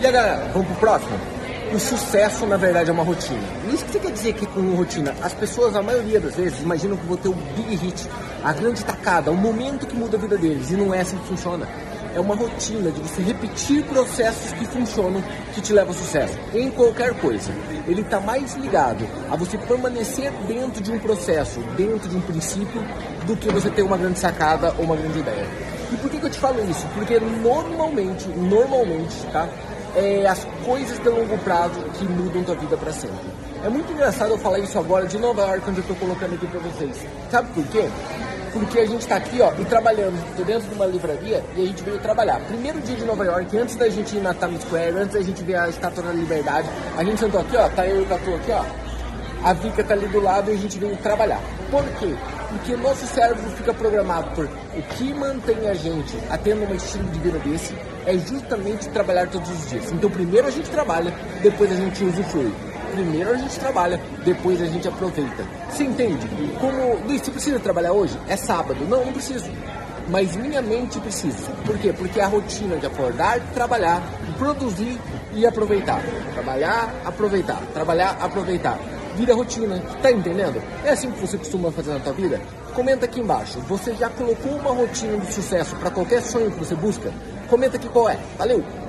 E a galera, vamos pro próximo? O sucesso, na verdade, é uma rotina. E isso que você quer dizer que com rotina? As pessoas, a maioria das vezes, imaginam que vou ter o big hit, a grande tacada, o momento que muda a vida deles. E não é assim que funciona. É uma rotina de você repetir processos que funcionam, que te levam ao sucesso. Em qualquer coisa. Ele está mais ligado a você permanecer dentro de um processo, dentro de um princípio, do que você ter uma grande sacada ou uma grande ideia. E por que, que eu te falo isso? Porque normalmente, normalmente, tá? É, as coisas de longo prazo que mudam tua vida para sempre. É muito engraçado eu falar isso agora de Nova York, onde eu tô colocando aqui para vocês. Sabe por quê? Porque a gente está aqui, ó, e trabalhando. Tô dentro de uma livraria e a gente veio trabalhar. Primeiro dia de Nova York, antes da gente ir na Times Square, antes da gente ver a Estátua da Liberdade, a gente sentou aqui, ó, tá eu e o Catu aqui, ó. A Vika tá ali do lado e a gente veio trabalhar. Por quê? Porque nosso cérebro fica programado por o que mantém a gente a um estilo de vida desse é justamente trabalhar todos os dias. Então primeiro a gente trabalha, depois a gente usufrui. Primeiro a gente trabalha, depois a gente aproveita. Você entende? Como, Luiz, você precisa trabalhar hoje? É sábado. Não, não preciso. Mas minha mente precisa. Por quê? Porque a rotina de acordar, trabalhar, produzir e aproveitar. Trabalhar, aproveitar. Trabalhar, aproveitar vira rotina. Tá entendendo? É assim que você costuma fazer na tua vida? Comenta aqui embaixo. Você já colocou uma rotina de sucesso para qualquer sonho que você busca? Comenta aqui qual é. Valeu!